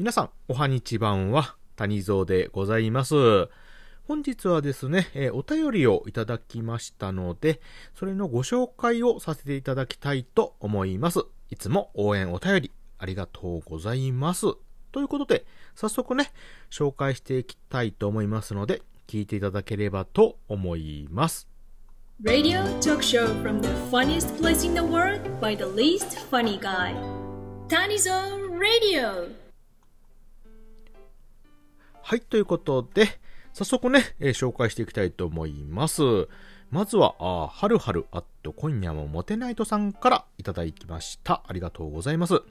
皆さん、おはにちばんは、谷蔵でございます。本日はですね、えー、お便りをいただきましたので、それのご紹介をさせていただきたいと思います。いつも応援お便りありがとうございます。ということで、早速ね、紹介していきたいと思いますので、聞いていただければと思います。Radio talk show from the funniest place in the world by the least funny guy. Tanizo Radio! はい、ということで、早速ね、えー、紹介していきたいと思います。まずは、あはるはるあっと今夜もモテナイトさんからいただきました。ありがとうございます。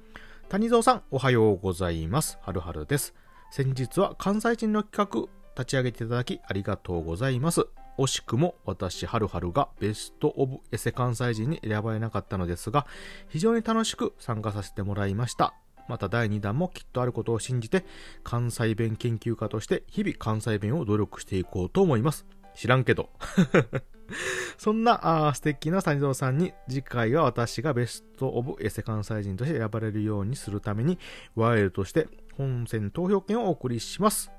谷蔵さん、おはようございます。はるはるです。先日は関西人の企画、立ち上げていただきありがとうございます。惜しくも私、はるはるがベストオブエセ関西人に選ばれなかったのですが、非常に楽しく参加させてもらいました。また第2弾もきっとあることを信じて、関西弁研究家として日々関西弁を努力していこうと思います。知らんけど。そんなあ素敵な谷蔵さんに次回は私がベストオブエセ関西人として選ばれるようにするためにワイルとして本選投票権をお送りします。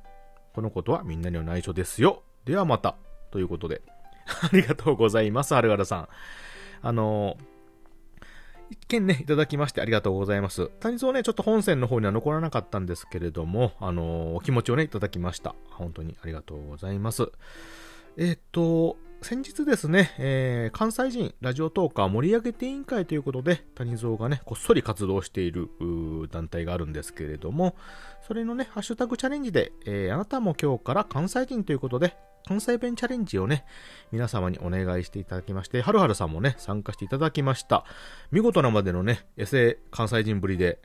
このことはみんなには内緒ですよ。ではまた。ということで。ありがとうございます、はるはるさん。あのー件ね、いただきましてありがとうございます。谷蔵ね、ちょっと本線の方には残らなかったんですけれども、あのー、お気持ちをね、いただきました。本当にありがとうございます。えっ、と、先日ですね、えー、関西人ラジオトーカー盛り上げて委員会ということで、谷蔵がね、こっそり活動している団体があるんですけれども、それのね、ハッシュタグチャレンジで、えー、あなたも今日から関西人ということで、関西弁チャレンジをね、皆様にお願いしていただきまして、はるはるさんもね、参加していただきました。見事なまでのね、エセ関西人ぶりで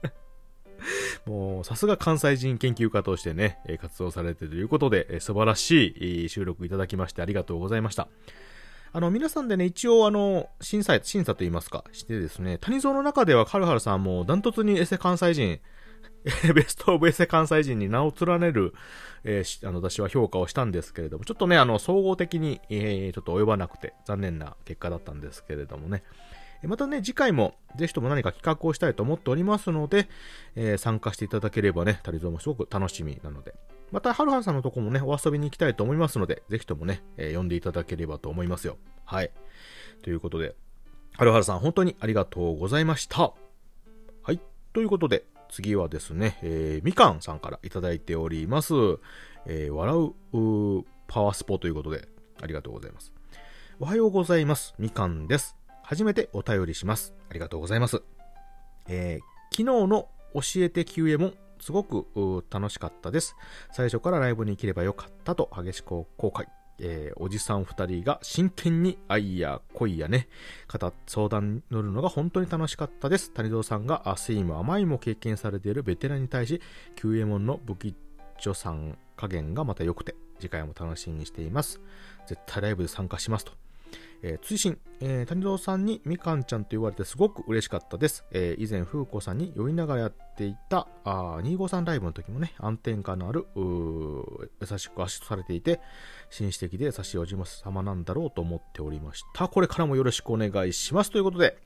もう、さすが関西人研究家としてね、活動されてということで、素晴らしい収録いただきましてありがとうございました。あの、皆さんでね、一応あの、審査、審査といいますか、してですね、谷蔵の中でははるはるさんもダントツにエセ関西人、ベストオブエセ関西人に名を連ねる、えー、あの、私は評価をしたんですけれども、ちょっとね、あの、総合的に、えー、ちょっと及ばなくて、残念な結果だったんですけれどもね。またね、次回も、ぜひとも何か企画をしたいと思っておりますので、えー、参加していただければね、タリゾーもすごく楽しみなので。また、はるはるさんのとこもね、お遊びに行きたいと思いますので、ぜひともね、えー、呼んでいただければと思いますよ。はい。ということで、はるはるさん、本当にありがとうございました。はい。ということで、次はですね、えー、みかんさんからいただいております。えー、笑うパワースポということで、ありがとうございます。おはようございます。みかんです。初めてお便りします。ありがとうございます。えー、昨日の教えて q エモン、すごく楽しかったです。最初からライブに行ければよかったと激しく後悔。えー、おじさん二人が真剣に愛や恋やね、相談に乗るのが本当に楽しかったです。谷蔵さんが酸いも甘いも経験されているベテランに対し、救援門の武器助さん加減がまた良くて、次回も楽しみにしています。絶対ライブで参加しますと。えー、追伸、えー、谷蔵さんにみかんちゃんと言われてすごく嬉しかったです。えー、以前、風子さんに酔いながらやっていた、あ253ライブの時もね、安定感のある、優しくアシストされていて、紳士的で優しいおじま様なんだろうと思っておりました。これからもよろしくお願いします。ということで、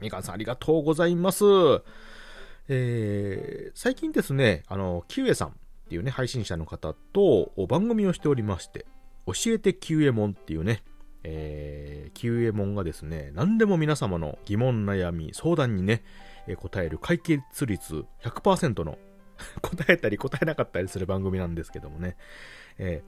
みかんさんありがとうございます。えー、最近ですね、あの、キウエさんっていうね、配信者の方と番組をしておりまして、教えてキウエモンっていうね、えー、キウエモンがですね、何でも皆様の疑問、悩み、相談にね、えー、答える解決率100%の 答えたり答えなかったりする番組なんですけどもね、え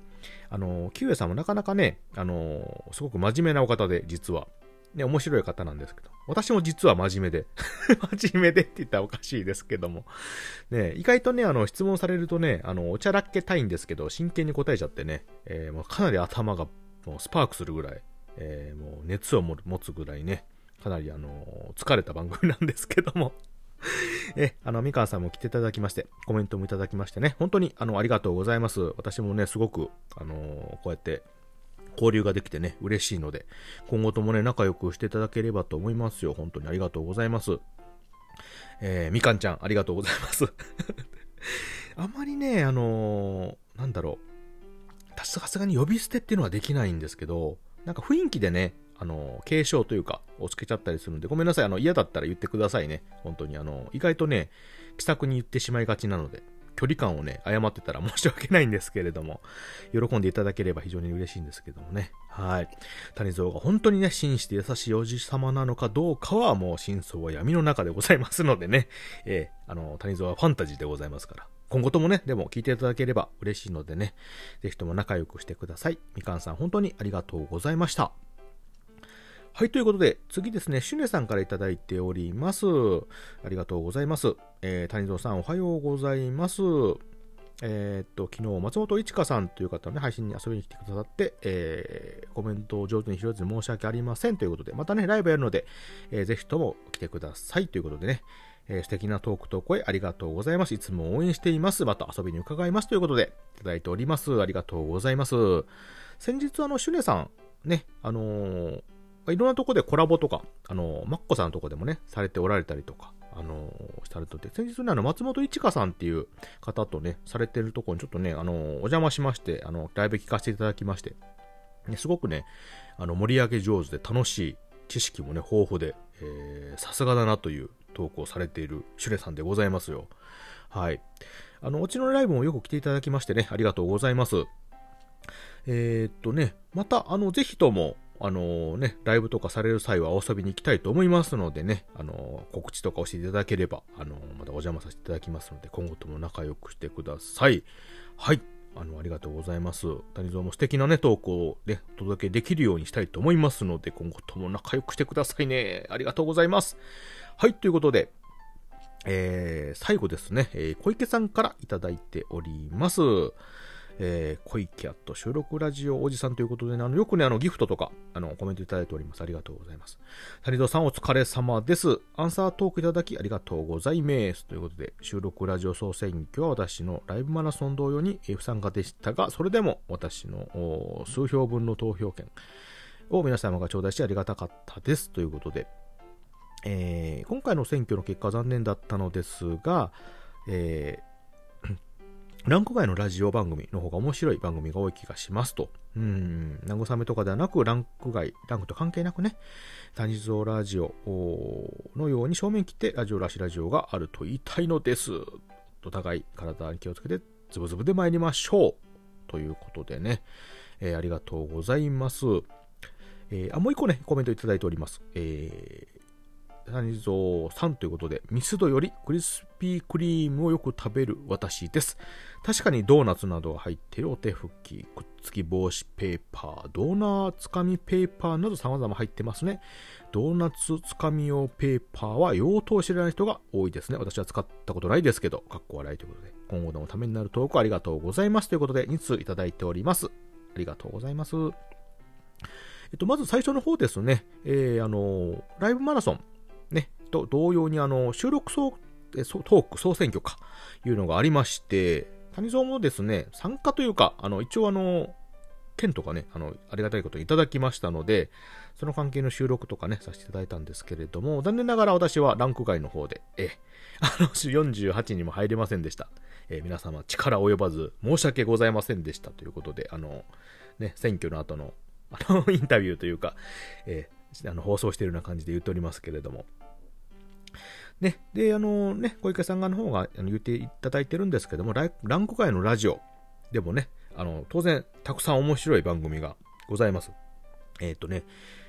ー、あの、キウエさんもなかなかね、あのすごく真面目なお方で、実は。ね、面白い方なんですけど。私も実は真面目で。真面目でって言ったらおかしいですけども。ね、意外とね、あの、質問されるとね、あの、おちゃらけたいんですけど、真剣に答えちゃってね、えー、もうかなり頭がもうスパークするぐらい、えー、もう熱を持つぐらいね、かなりあの疲れた番組なんですけども え、あの、みかんさんも来ていただきまして、コメントもいただきましてね、本当にあの、ありがとうございます。私もね、すごく、あのこうやって交流ができてね、嬉しいので、今後ともね、仲良くしていただければと思いますよ。本当にありがとうございます。えー、みかんちゃん、ありがとうございます。あまりね、あのー、なんだろう。さすがに呼び捨てっていうのはできないんですけど、なんか雰囲気でね、あの、継承というか、をつけちゃったりするんで、ごめんなさい。あの、嫌だったら言ってくださいね。本当に。あの、意外とね、気さくに言ってしまいがちなので、距離感をね、誤ってたら申し訳ないんですけれども、喜んでいただければ非常に嬉しいんですけどもね。はい。谷蔵が本当にね、真摯で優しいおじさまなのかどうかはもう真相は闇の中でございますのでね、えー、あの、谷蔵はファンタジーでございますから、今後ともね、でも聞いていただければ嬉しいのでね、ぜひとも仲良くしてください。みかんさん本当にありがとうございました。はい、ということで、次ですね、シュネさんからいただいております。ありがとうございます。えー、谷蔵さん、おはようございます。えー、っと、昨日、松本一花さんという方のね、配信に遊びに来てくださって、えー、コメントを上手に拾えず申し訳ありませんということで、またね、ライブやるので、えー、ぜひとも来てくださいということでね、えー、素敵なトークと声ありがとうございます。いつも応援しています。また遊びに伺いますということで、いただいております。ありがとうございます。先日、あの、シュネさん、ね、あのーいろんなとこでコラボとか、あの、マッコさんのとこでもね、されておられたりとか、あの、されてて、先日ね、あの、松本一花さんっていう方とね、されてるとこにちょっとね、あの、お邪魔しまして、あの、ライブ聞かせていただきまして、ね、すごくね、あの、盛り上げ上手で楽しい、知識もね、豊富で、えーさすがだなという投稿されているシュレさんでございますよ。はい。あの、うちのライブもよく来ていただきましてね、ありがとうございます。えー、っとね、また、あの、ぜひとも、あのね、ライブとかされる際はお遊びに行きたいと思いますのでね、あの告知とか教えていただければ、あのまたお邪魔させていただきますので、今後とも仲良くしてください。はい。あの、ありがとうございます。谷蔵も素敵なね、投稿をね、お届けできるようにしたいと思いますので、今後とも仲良くしてくださいね。ありがとうございます。はい、ということで、えー、最後ですね、えー、小池さんからいただいております。えー、小池アット収録ラジオおじさんということで、ね、あの、よくね、あの、ギフトとか、あの、コメントいただいております。ありがとうございます。谷戸さんお疲れ様です。アンサートークいただきありがとうございます。ということで、収録ラジオ総選挙は私のライブマラソン同様に不参加でしたが、それでも私の数票分の投票権を皆様が頂戴してありがたかったです。ということで、えー、今回の選挙の結果は残念だったのですが、えーランク外のラジオ番組の方が面白い番組が多い気がしますと。うん、慰めとかではなく、ランク外、ランクと関係なくね、谷蔵ラジオのように正面切ってラジオらしラジオがあると言いたいのです。お互い体に気をつけて、ズブズブで参りましょう。ということでね、えー、ありがとうございます。えー、あ、もう一個ね、コメントいただいております。えー谷蔵さんということで、ミスドよりクリスピークリームをよく食べる私です。確かにドーナツなどが入っているお手拭き、くっつき防止ペーパー、ドーナツつかみペーパーなど様々入ってますね。ドーナツつかみ用ペーパーは用途を知らない人が多いですね。私は使ったことないですけど、かっこ笑いということで、今後のためになるトークありがとうございますということで、2通いただいております。ありがとうございます。えっと、まず最初の方ですね、えー、あの、ライブマラソン、ね、と同様にあの、収録総、トーク総選挙か、いうのがありまして、谷蔵もですね、参加というか、あの、一応あの、券とかね、あの、ありがたいこといただきましたので、その関係の収録とかね、させていただいたんですけれども、残念ながら私はランク外の方で、え、あの、48にも入れませんでした。え皆様力及ばず申し訳ございませんでしたということで、あの、ね、選挙の後の、あの、インタビューというか、えー、あの、放送しているような感じで言っておりますけれども、ね、で、あのね、小池さん側の方が言っていただいてるんですけども、ランク外のラジオでもね、あの、当然、たくさん面白い番組がございます。えっ、ー、とね、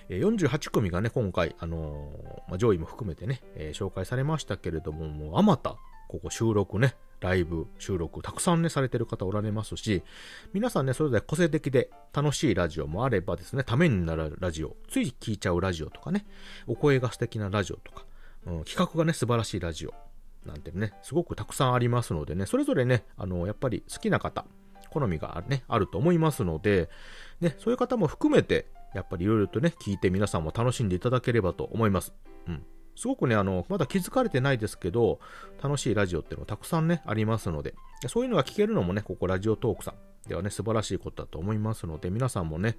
48組がね、今回、あのまあ、上位も含めてね、えー、紹介されましたけれども、もう、あまた、ここ収録ね、ライブ、収録、たくさんね、されてる方おられますし、皆さんね、それぞれ個性的で楽しいラジオもあればですね、ためになるラジオ、つい聞いちゃうラジオとかね、お声が素敵なラジオとか、うん、企画がね、素晴らしいラジオなんてね、すごくたくさんありますのでね、それぞれね、あの、やっぱり好きな方、好みがね、あると思いますので、ね、そういう方も含めて、やっぱりいろいろとね、聞いて皆さんも楽しんでいただければと思います。うん。すごくね、あの、まだ気づかれてないですけど、楽しいラジオっていうのがたくさんね、ありますので、そういうのが聞けるのもね、ここラジオトークさんではね、素晴らしいことだと思いますので、皆さんもね、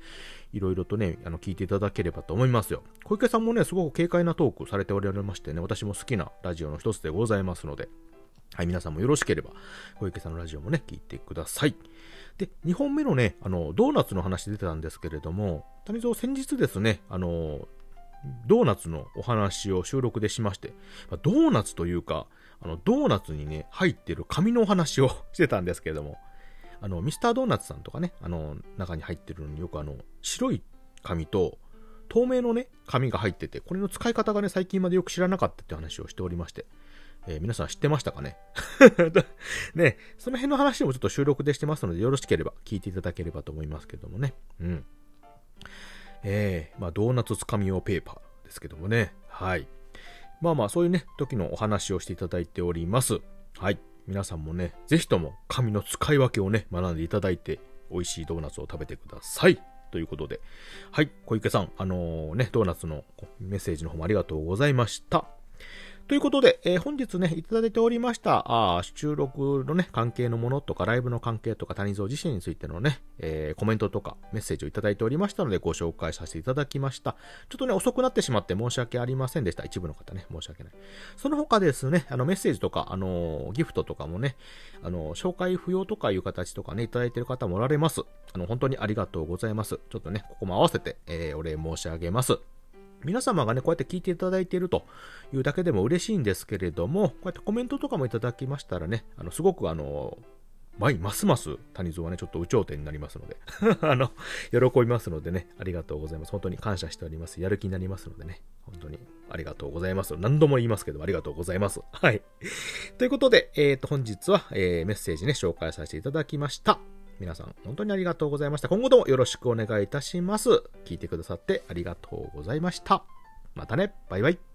いろいろとね、あの、聞いていただければと思いますよ。小池さんもね、すごく軽快なトークされておられましてね、私も好きなラジオの一つでございますので、はい、皆さんもよろしければ、小池さんのラジオもね、聞いてください。で、2本目のね、あの、ドーナツの話出てたんですけれども、谷蔵先日ですね、あの、ドーナツのお話を収録でしまして、ドーナツというか、あの、ドーナツにね、入ってる紙のお話を してたんですけれども、あの、ミスタードーナツさんとかね、あの、中に入ってるのによくあの、白い紙と、透明のね、紙が入ってて、これの使い方がね、最近までよく知らなかったって話をしておりまして、えー、皆さん知ってましたかね？ね、その辺の話もちょっと収録でしてますので、よろしければ聞いていただければと思いますけどもね。うん。えー、まあ、ドーナツつかみ用ペーパーですけどもね。はい。まあまあ、そういうね、時のお話をしていただいております。はい。皆さんもね、ぜひとも紙の使い分けをね、学んでいただいて、美味しいドーナツを食べてください。ということで。はい、小池さん、あのー、ね、ドーナツのメッセージの方もありがとうございました。ということで、えー、本日ね、いただいておりました、あ収録のね、関係のものとか、ライブの関係とか、谷蔵自身についてのね、えー、コメントとか、メッセージをいただいておりましたので、ご紹介させていただきました。ちょっとね、遅くなってしまって申し訳ありませんでした。一部の方ね、申し訳ない。その他ですね、あの、メッセージとか、あのギフトとかもね、あの紹介不要とかいう形とかね、いただいている方もおられます。あの、本当にありがとうございます。ちょっとね、ここも合わせて、え、お礼申し上げます。皆様がね、こうやって聞いていただいているというだけでも嬉しいんですけれども、こうやってコメントとかもいただきましたらね、あの、すごくあの、前、ますます谷蔵はね、ちょっと有頂天になりますので あの、喜びますのでね、ありがとうございます。本当に感謝しております。やる気になりますのでね、本当にありがとうございます。何度も言いますけど、ありがとうございます。はい。ということで、えっ、ー、と、本日は、えー、メッセージね、紹介させていただきました。皆さん本当にありがとうございました。今後ともよろしくお願いいたします。聞いてくださってありがとうございました。またね。バイバイ。